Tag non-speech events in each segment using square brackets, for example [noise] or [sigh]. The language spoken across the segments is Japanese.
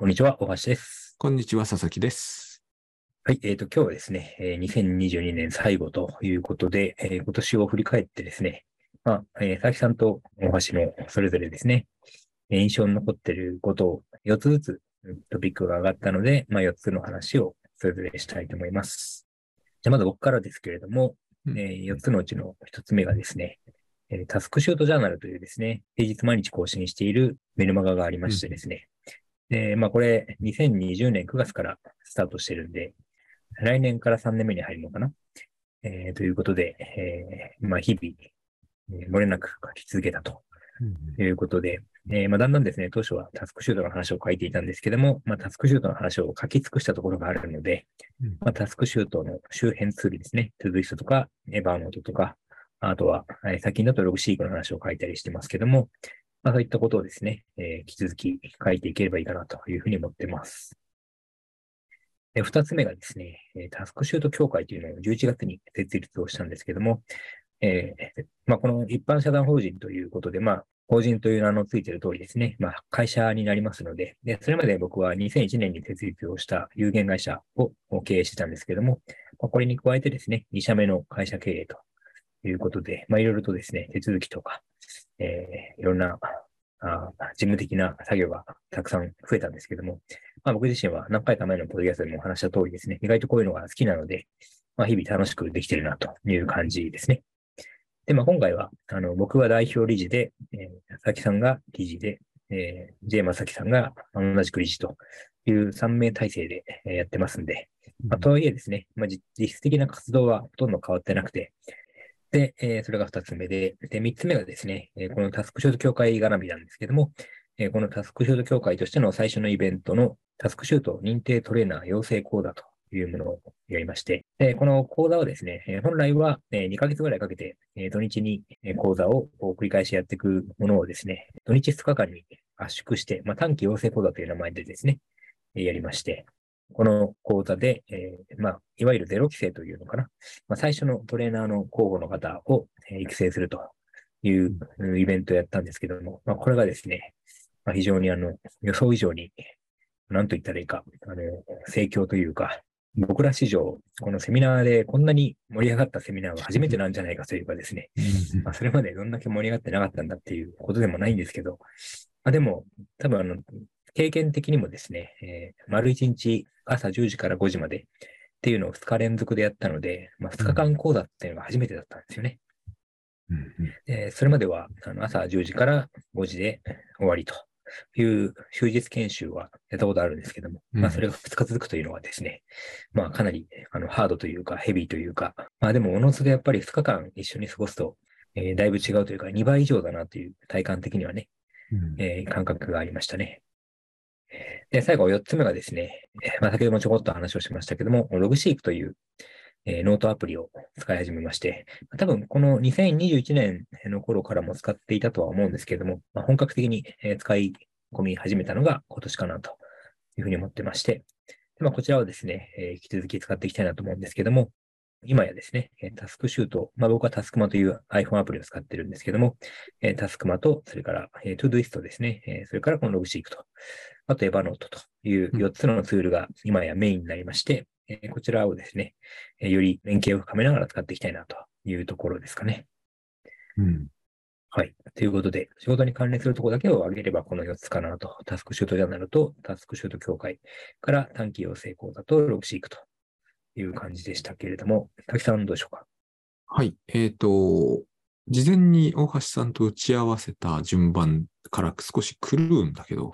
こんにちは、大橋です。こんにちは、佐々木です。はい、えっ、と、今日はですね、えー2022年最後ということで、えー今年を振り返ってですね、まあ、えー佐々木さんと大橋のそれぞれですね、えー印象に残っていることを4つずつうんトピックが上がったので、まあ、4つの話をそれぞれしたいと思います。じゃあ、まず僕からですけれども、うんえ4つのうちの1つ目がですね、えータスクシュートジャーナルというですね、平日毎日更新しているメルマガがありましてですね、で、まあこれ、2020年9月からスタートしてるんで、来年から3年目に入るのかな？えーということで、えーまあ日々、えー漏れなく書き続けたということで、えーまあだんだんですね、当初はタスクシュートの話を書いていたんですけども、まあタスクシュートの話を書き尽くしたところがあるので、うん。まあタスクシュートの周辺ツールですね、トゥーイストとか、エヴァーノートとか、あとは、えー最近だとログシークの話を書いたりしてますけども、まあそういったことをですね、えー引き続き書いていければいいかなというふうに思ってます。で二つ目がですね、タスクシュート協会というのを11月に設立をしたんですけども、えーまあ、この一般社団法人ということで、まあ、法人という名のついている通りですね、まあ、会社になりますので、で、それまで僕は2001年に設立をした有限会社を経営してたんですけども、ま、これに加えてですね、2社目の会社経営ということで、まあ、いろいろとですね、手続きとか、えーいろんなあー事務的な作業がたくさん増えたんですけども、まあ、僕自身は何回か前のポッドキャストでもお話した通りですね、意外とこういうのが好きなので、まあ、日々楽しくできてるなという感じですね。で、まあ、今回は、あの、僕は代表理事で、えー、佐々木さんが理事で、えー、J 正樹さんが同じく理事という3名体制でえーやってますんで、まあ、とはいえですね、まあ、実実質的な活動はほとんど変わってなくて、で、えそれが2つ目で、で、3つ目がですね、えこのタスクシュート協会絡みなんですけども、えこのタスクシュート協会としての最初のイベントのタスクシュート認定トレーナー養成講座というものをやりまして、この講座はですね、え本来はえー2ヶ月ぐらいかけて、え土日に講座を繰り返しやっていくものをですね、土日2日間に圧縮して、まあ、短期養成講座という名前でですね、やりまして、この講座で、えーまあ、いわゆるゼロ規制というのかな。まあ、最初のトレーナーの候補の方をえー育成するといううん。イベントをやったんですけども、まあ、これがですね、まあ、非常にあの予想以上に、なんと言ったらいいか、あの、盛況というか、僕ら史上、このセミナーでこんなに盛り上がったセミナーは初めてなんじゃないかというかですね、うん。まあ、それまでどんだけ盛り上がってなかったんだっていうことでもないんですけど、まあ、でも、多分あの、経験的にもですね、えー丸1日朝10時から5時までっていうのを2日連続でやったので、まあ、2日間講座っていうのが初めてだったんですよね。うんでそれまではあの朝10時から5時で終わりという終日研修はやったことあるんですけども、うんまあそれが2日続くというのはですね、まあかなりあのハードというかヘビーというか、まあでもおのずとやっぱり2日間一緒に過ごすと、えーだいぶ違うというか2倍以上だなという体感的にはね、うんえー感覚がありましたね。で、最後4つ目がですね、まあ、先ほどもちょこっと話をしましたけども、ログシークという、えーノートアプリを使い始めまして、多分この2021年の頃からも使っていたとは思うんですけれども、まあ、本格的に使い込み始めたのが今年かなというふうに思ってまして、まあ、こちらをですね、えー引き続き使っていきたいなと思うんですけども、今やですね、えータスクシュート、まあ、僕は Taskuma という iPhone アプリを使ってるんですけども、えー Taskuma と、それから、えー、 Todoist ですね、えーそれからこの Logseq と、あと Evernote といううん4つのツールが今やメインになりまして、えーこちらをですね、えーより連携を深めながら使っていきたいなというところですかね。うんはい。ということで、仕事に関連するところだけを挙げればこの4つかなと。タスクシュートジャーナルとタスクシュート協会から短期養成講座とログシークという感じでしたけれども、滝さんどうでしょうか？はい。えっ、と、事前に大橋さんと打ち合わせた順番から少し狂うんだけど、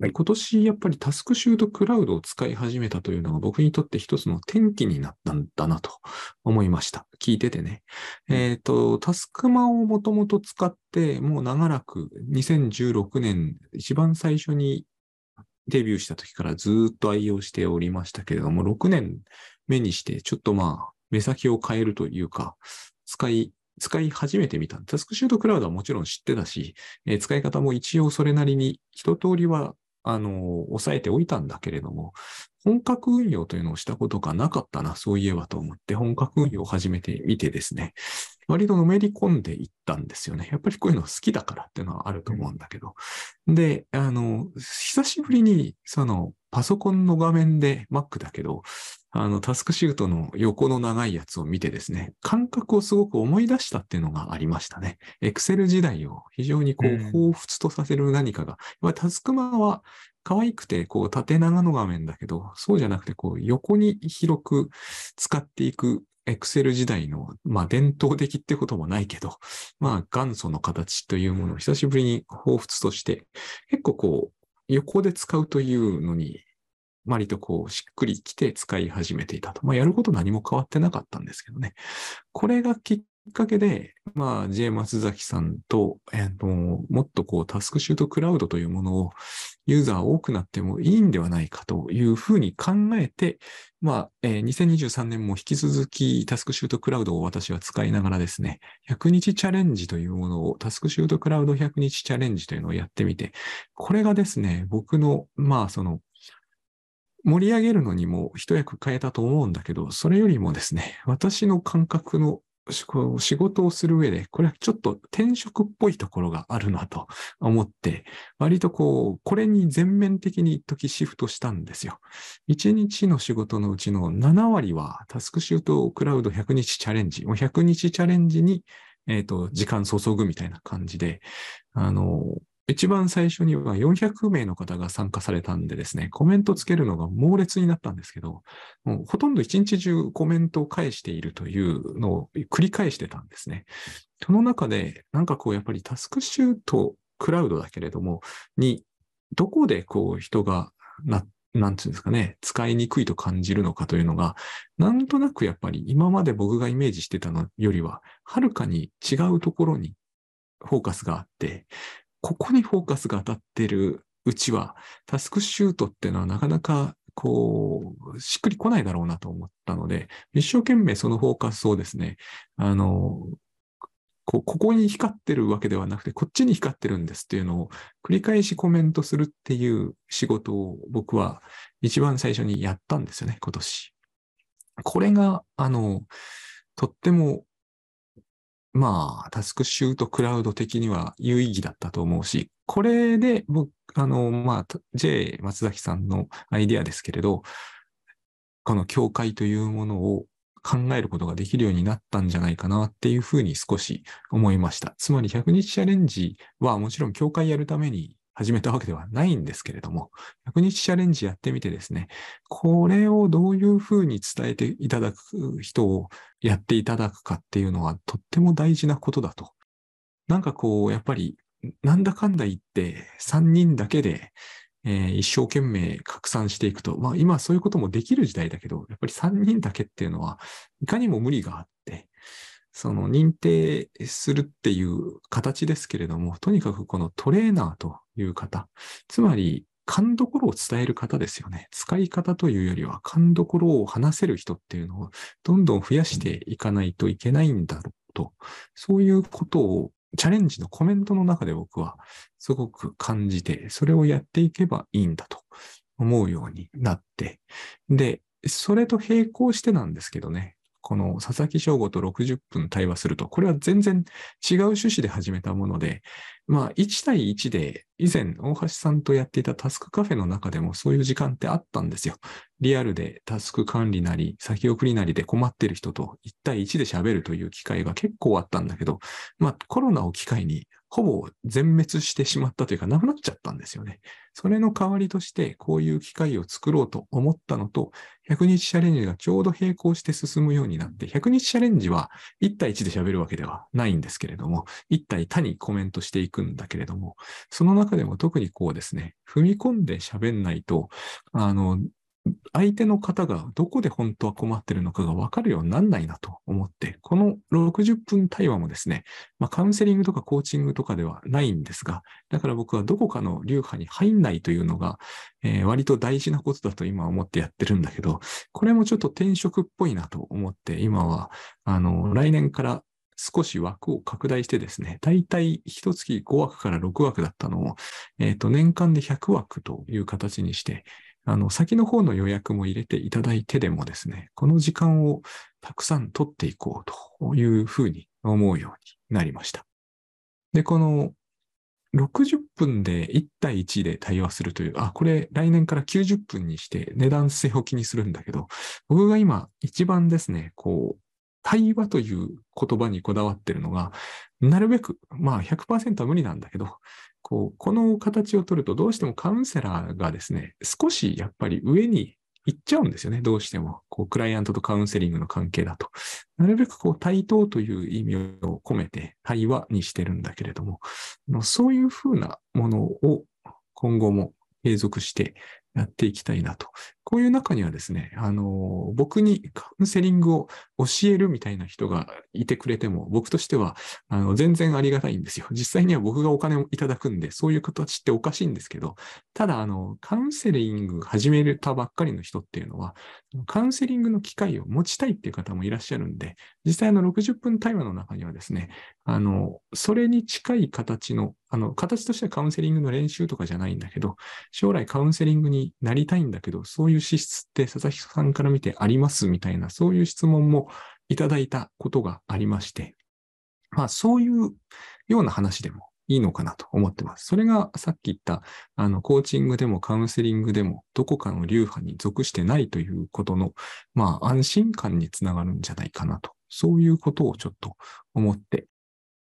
はい今年やっぱりタスクシュートクラウドを使い始めたというのが僕にとって一つの転機になったんだなと思いました。聞いててね。うんえっ、と、タスクマをもともと使って、もう長らく2016年一番最初にデビューした時からずーっと愛用しておりましたけれども、6年目にしてちょっとまあ目先を変えるというか、使い、使い始めてみた。タスクシュートクラウドはもちろん知ってたし、えー使い方も一応それなりに一通りは、あの、抑えておいたんだけれども、本格運用というのをしたことがなかったな、そういえばと思って本格運用を始めてみてですね、割とのめり込んでいったんですよね。やっぱりこういうの好きだからっていうのはあると思うんだけど。で、あの、久しぶりにそのパソコンの画面で Mac だけど、あの、タスクシュートの横の長いやつを見てですね、感覚をすごく思い出したっていうのがありましたね。Excel 時代を非常にこう、彷彿とさせる何かが、やっぱりタスクマは可愛くて、こう、縦長の画面だけど、そうじゃなくて、こう、横に広く使っていく Excel 時代の、まあ、伝統的ってこともないけど、まあ、元祖の形というものを久しぶりに彷彿として、結構こう、横で使うというのに割とこう、しっくりきて使い始めていたと。まあ、やること何も変わってなかったんですけどね。これがきっかけで、まあ、J 松崎さんと、えっ、と、もっとこう、タスクシュートクラウドというものをユーザー多くなってもいいんではないかというふうに考えて、まあ、えー、2023年も引き続きタスクシュートクラウドを私は使いながらですね、100日チャレンジというものを、タスクシュートクラウド100日チャレンジというのをやってみて、これがですね、僕の、まあ、その、盛り上げるのにも一役変えたと思うんだけど、それよりもですね、私の感覚の仕事をする上で、これはちょっと転職っぽいところがあるなと [laughs] 思って、割とこう、これに全面的に一時シフトしたんですよ。1日の仕事のうちの7割はタスクシュートクラウド100日チャレンジ、100日チャレンジに、えっ、ー、と、時間注ぐみたいな感じで、あの、一番最初には400名の方が参加されたんでですね、コメントつけるのが猛烈になったんですけど、もうほとんど一日中コメントを返しているというのを繰り返してたんですね。その中で、なんかこうやっぱりタスクシュートクラウドだけれども、に、どこでこう人がな、なんていうんですかね、使いにくいと感じるのかというのが、なんとなくやっぱり今まで僕がイメージしてたのよりは、はるかに違うところにフォーカスがあって、ここにフォーカスが当たってるうちは、タスクシュートっていうのはなかなかこう、しっくりこないだろうなと思ったので、一生懸命そのフォーカスをですね、あの、こここに光ってるわけではなくて、こっちに光ってるんですっていうのを繰り返しコメントするっていう仕事を僕は一番最初にやったんですよね、今年。これが、あの、とってもまあ、タスクシュートクラウド的には有意義だったと思うし、これで僕、あの、まあ、J 松崎さんのアイディアですけれど、この教会というものを考えることができるようになったんじゃないかなっていうふうに少し思いました。つまり100日チャレンジはもちろん教会やるために始めたわけではないんですけれども、100日チャレンジやってみてですね、これをどういうふうに伝えていただく人をやっていただくかっていうのはとっても大事なことだと。なんかこう、やっぱり、なんだかんだ言って3人だけで、えー、一生懸命拡散していくと、まあ今そういうこともできる時代だけど、やっぱり3人だけっていうのは、いかにも無理があって、その認定するっていう形ですけれども、とにかくこのトレーナーという方、つまり勘どころを伝える方ですよね。使い方というよりは勘どころを話せる人っていうのをどんどん増やしていかないといけないんだろうと、そういうことをチャレンジのコメントの中で僕はすごく感じて、それをやっていけばいいんだと思うようになって、で、それと並行してなんですけどね、この佐々木翔吾と60分対話すると、これは全然違う趣旨で始めたもので、まあ、1対1で、以前、大橋さんとやっていたタスクカフェの中でもそういう時間ってあったんですよ。リアルでタスク管理なり、先送りなりで困ってる人と1対1で喋るという機会が結構あったんだけど、まあ、コロナを機会にほぼ全滅してしまったというか、なくなっちゃったんですよね。それの代わりとして、こういう機会を作ろうと思ったのと、100日チャレンジがちょうど並行して進むようになって、100日チャレンジは1対1で喋るわけではないんですけれども、1対他にコメントしていくんだけれども、その中でも特にこうですね、踏み込んで喋んないと、あの、相手の方がどこで本当は困ってるのかが分かるようになんないなと思って、この60分対話もですね、まあ、カウンセリングとかコーチングとかではないんですが、だから僕はどこかの流派に入んないというのが、えー、割と大事なことだと今思ってやってるんだけど、これもちょっと転職っぽいなと思って、今は、あの、来年から少し枠を拡大してですね、だいたい一月5枠から6枠だったのを、えっ、ー、と、年間で100枠という形にして、あの、先の方の予約も入れていただいてでもですね、この時間をたくさん取っていこうというふうに思うようになりました。で、この60分で1対1で対話するという、あ、これ来年から90分にして値段据え置きにするんだけど、僕が今一番ですね、こう、対話という言葉にこだわってるのが、なるべく、まあ100%は無理なんだけど、こう、この形を取るとどうしてもカウンセラーがですね、少しやっぱり上に行っちゃうんですよね、どうしても。こう、クライアントとカウンセリングの関係だと。なるべくこう、対等という意味を込めて対話にしてるんだけれども、そういうふうなものを今後も継続してやっていきたいなと。こういう中にはですね、あの、僕にカウンセリングを教えるみたいな人がいてくれても、僕としては、あの、全然ありがたいんですよ。実際には僕がお金をいただくんで、そういう形っておかしいんですけど、ただ、あの、カウンセリング始めたばっかりの人っていうのは、カウンセリングの機会を持ちたいっていう方もいらっしゃるんで、実際の60分対話の中にはですね、あの、それに近い形の、あの、形としてはカウンセリングの練習とかじゃないんだけど、将来カウンセリングになりたいんだけど、そういう資質って佐々木さんから見てありますみたいな、そういう質問もいただいたことがありまして、まあそういうような話でもいいのかなと思ってます。それがさっき言った、あの、コーチングでもカウンセリングでも、どこかの流派に属してないということの、まあ安心感につながるんじゃないかなと、そういうことをちょっと思って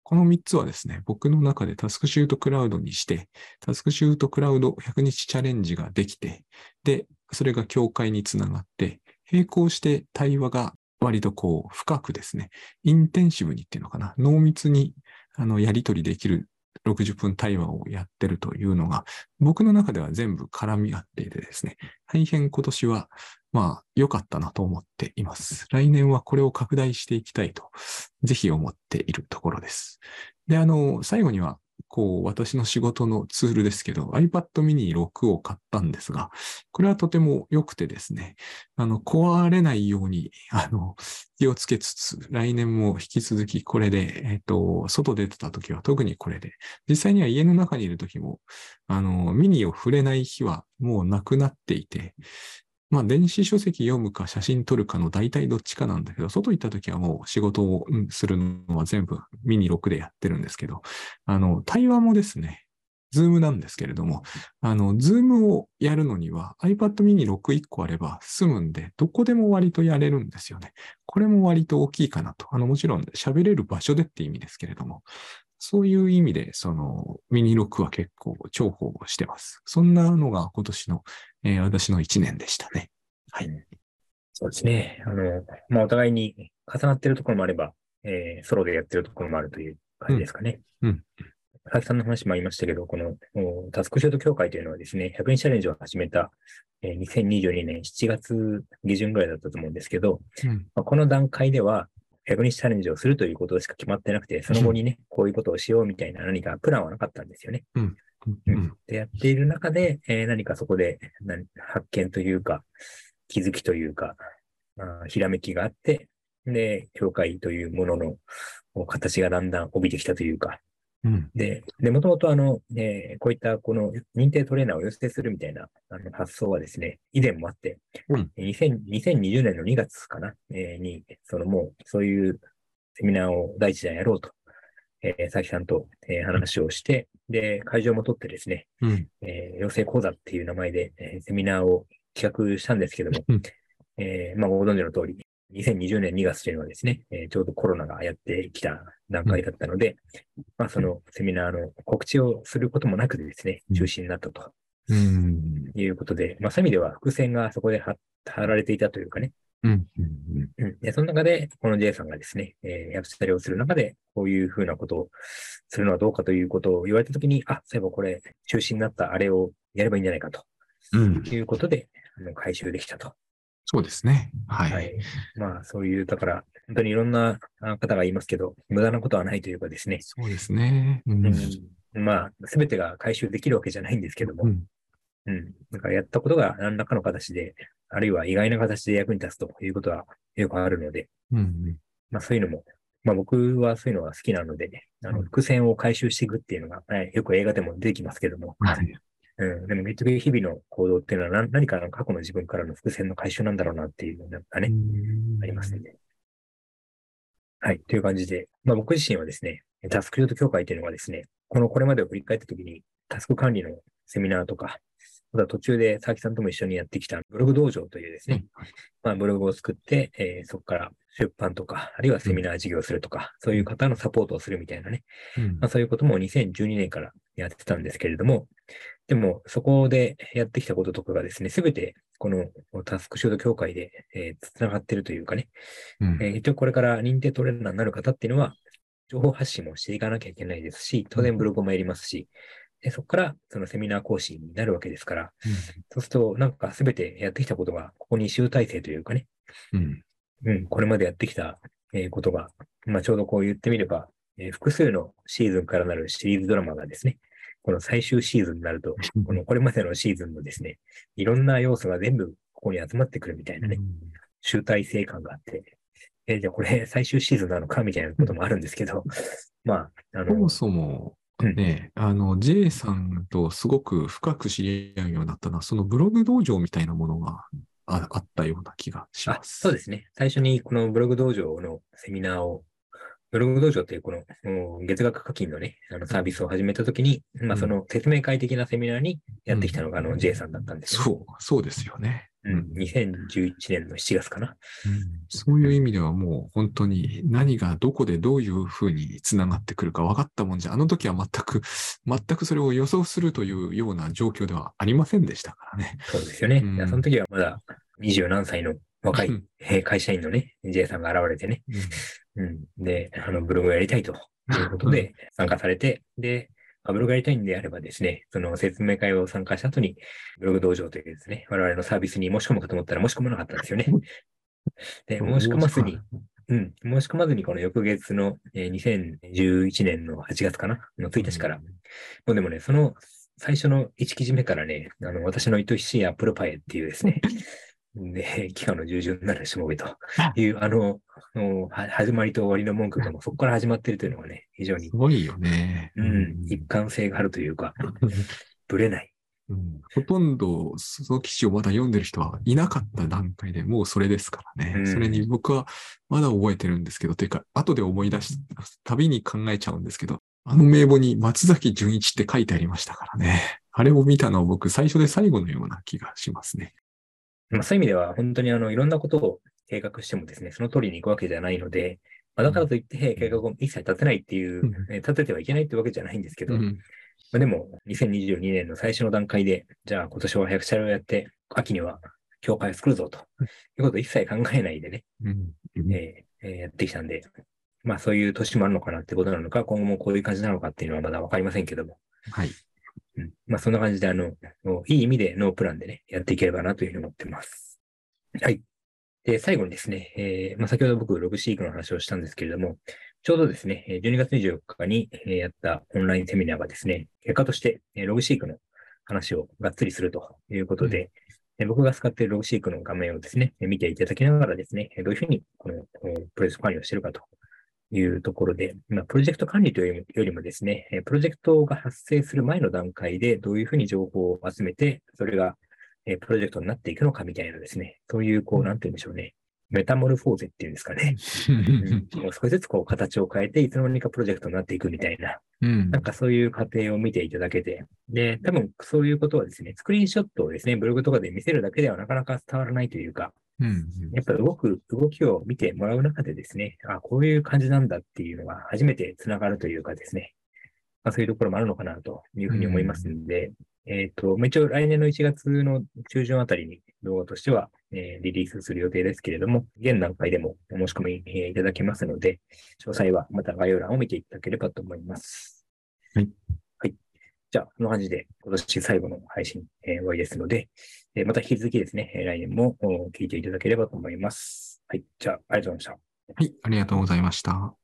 この3つはですね、僕の中でタスクシュートクラウドにして、タスクシュートクラウド100日チャレンジができて、で、それが境界につながって、並行して対話が割とこう深くですね、インテンシブにっていうのかな、濃密にあのやり取りできる60分対話をやってるというのが、僕の中では全部絡み合っていてですね、大変今年はまあ、良かったなと思っています。来年はこれを拡大していきたいと、ぜひ思っているところです。で、あの、最後には、こう、私の仕事のツールですけど、iPad mini 6を買ったんですが、これはとても良くてですね、あの、壊れないように、あの、気をつけつつ、来年も引き続きこれで、えっ、と、外出てた時は特にこれで、実際には家の中にいる時も、あの、ミニを触れない日はもうなくなっていて、まあ、電子書籍読むか写真撮るかの大体どっちかなんだけど、外行った時はもう仕事をするのは全部ミニ6でやってるんですけど、あの、対話もですね、ズームなんですけれども、あの、ズームをやるのには iPad mini 6 1個あれば済むんで、どこでも割とやれるんですよね。これも割と大きいかなと。あの、もちろん喋れる場所でって意味ですけれども、そういう意味で、その、ミニ ロクは結構重宝してます。そんなのが今年の、えー、私の1年でしたね。はい。そうですね。あの、まあ、お互いに重なってるところもあれば、えー、ソロでやってるところもあるという感じですかね。うん。うん佐々木さんの話もありましたけど、このタスクシュート協会というのはですね、100日チャレンジを始めた、えー、2022年7月下旬ぐらいだったと思うんですけど、うん、まあ、この段階では、100日チャレンジをするということしか決まってなくて、その後にね、こういうことをしようみたいな何かプランはなかったんですよね。うん。うん、で、やっている中で、えー、何かそこで発見というか、気づきというか、あひらめきがあって、で、教会というものの形がだんだん帯びてきたというか、うん、で、で、もともとあの、えー、こういったこの認定トレーナーを養成するみたいなあの発想はですね、以前もあって、うん、2020年の2月かな、えー、に、そのもうそういうセミナーを第一弾やろうと、えー、佐々木さんと、えー、話をして、で、会場も取ってですね、うん、えー、養成講座っていう名前で、えー、セミナーを企画したんですけども、うん、えー、まあ、ご存知の通り、2020年2月というのはですね、えー、ちょうどコロナがやってきた段階だったので、うん、まあ、そのセミナーの告知をすることもなくですね、中止になったと。うん、いうことで、まあ、そういう意味では伏線がそこで貼られていたというかね。うん。うん、でその中で、この J さんがですね、えー、役者をする中で、こういうふうなことをするのはどうかということを言われたときに、あ、そういえばこれ、中止になったあれをやればいいんじゃないかと。うん、いうことで、あの回収できたと。そうですね。はい。はい、まあ、そういう、だから、本当にいろんな方が言いますけど、無駄なことはないというかですね。そうですね。うん、うん、まあ、すべてが回収できるわけじゃないんですけども、うん。うん。だからやったことが何らかの形で、あるいは意外な形で役に立つということはよくあるので、うん、うん、まあそういうのも、まあ僕はそういうのが好きなので、ね、あの、伏線を回収していくっていうのが、はい、よく映画でも出てきますけども、はい、うん。でも結局日々の行動っていうのは何何かの過去の自分からの伏線の回収なんだろうなっていうのがね、ありますね。はい。という感じで、まあ僕自身はですね、タスクシュート協会というのがですね、このこれまでを振り返ったときに、タスク管理のセミナーとか、また途中で佐々木さんとも一緒にやってきたブログ道場というですね、まあブログを作って、えーそこから出版とか、あるいはセミナー事業をするとか、そういう方のサポートをするみたいなね、うんまあ、そういうことも2012年からやってたんですけれども、でも、そこでやってきたこととかがですね、すべてこのタスクシュート協会で、えー、つながっているというかね、うん。えー一応これから認定トレーナーになる方っていうのは、情報発信もしていかなきゃいけないですし、当然ブログもやりますし、でそこからそのセミナー講師になるわけですから、そうすると、なんかすべてやってきたことが、ここに集大成というかね、うん。うん、これまでやってきた、えーことが、まあ、ちょうどこう言ってみれば、えー複数のシーズンからなるシリーズドラマがですね、この最終シーズンになると、このこれまでのシーズンのですね、いろんな要素が全部ここに集まってくるみたいなね、集大成感があって、えーじゃあこれ最終シーズンなのかみたいなこともあるんですけど、まあ、あのそも、そも、うんね、あの、J さんとすごく深く知り合うようになったのは、そのブログ道場みたいなものがああったような気がしあま、す。そうですね。最初にこのブログ道場のセミナーを、ブログ道場っていうこの月額課金のね、あのサービスを始めたときに、まあうんその説明会的なセミナーにやってきたのがあの J さんだったんですよ。そう、そうですよね。うん。2011年の7月かな。そういう意味ではもう本当に何がどこでどういうふうにつながってくるか分かったもんじゃ、あの時は全く、全くそれを予想するというような状況ではありませんでしたからね。そうですよね。うんその時はまだ20何歳の若い会社員のね、J さんが現れてね、うん。で、あのブログをやりたいということで参加されて、で、まあブログやりたいんであればですね、その説明会を参加した後に、ブログ道場というですね、我々のサービスに申し込むかと思ったら申し込まなかったんですよね。[laughs] で、申し込まずに、うん、申し込まずにこの翌月の、えー2011年の8月かなの1日から、もうでもね、その最初の1記事目からね、あの、私の愛しいアップルパイっていうですね、で、[laughs] 期間の従順なるしもべという、あの、始まりと終わりの文句がもうそこから始まっているというのがね、非常にす、ごいよね。うん、一貫性があるというか、[laughs] ぶれない。うんほとんどその記事をまだ読んでる人はいなかった段階でもうそれですからね。うんそれに僕はまだ覚えてるんですけど、ていうか、後で思い出すたびに考えちゃうんですけど、あの名簿に松崎純一って書いてありましたからね。あれを見たのは僕最初で最後のような気がしますね。まあ、そういう意味では、本当にあの、いろんなことを計画してもですね、その通りに行くわけじゃないので、まあ、だからといって、計画を一切立てないっていううん、えー立ててはいけないってわけじゃないんですけど、うん。まあ、でも、2022年の最初の段階で、じゃあ今年は100社をやって、秋には協会を作るぞということを一切考えないでね、うん。えーやってきたんで、まあそういう年もあるのかなってことなのか、今後もこういう感じなのかっていうのはまだわかりませんけども、はい。うん、まあそんな感じで、あの、いい意味でノープランでね、やっていければなというふうに思ってます。はい。で、最後にですね、えーまあ先ほど僕、ログシークの話をしたんですけれども、ちょうどですね、えー12月24日にえーやったオンラインセミナーがですね、結果として、えーログシークの話をがっつりするということで、えー僕が使っているログシークの画面をですね、えー見ていただきながらですね、えーどういうふうにこのえープロジェクト管理をしているかというところで、まあ、プロジェクト管理というよりもですね、えープロジェクトが発生する前の段階でどういうふうに情報を集めて、それがえープロジェクトになっていくのかみたいなですね、そういう、こう、なんて言うんでしょうね。メタモルフォーゼっていうんですかね。[laughs] うんもう少しずつこう形を変えて、いつの間にかプロジェクトになっていくみたいな、うんなんかそういう過程を見ていただけて、で、多分そういうことはですね、スクリーンショットをですね、ブログとかで見せるだけではなかなか伝わらないというか、うんやっぱり動く、動きを見てもらう中でですね、あ、こういう感じなんだっていうのが初めて繋がるというかですね、まあ、そういうところもあるのかなというふうに思いますんで、えっ、と、まあ一応来年の1月の中旬あたりに動画としては、えーリリースする予定ですけれども、現段階でもお申し込み、えーいただけますので、詳細はまた概要欄を見ていただければと思います。はい。はい。じゃあ、この感じで今年最後の配信、えー終わりですので、えまた引き続きですね、来年も聞いていただければと思います。はい。じゃあ、ありがとうございました。はい、ありがとうございました。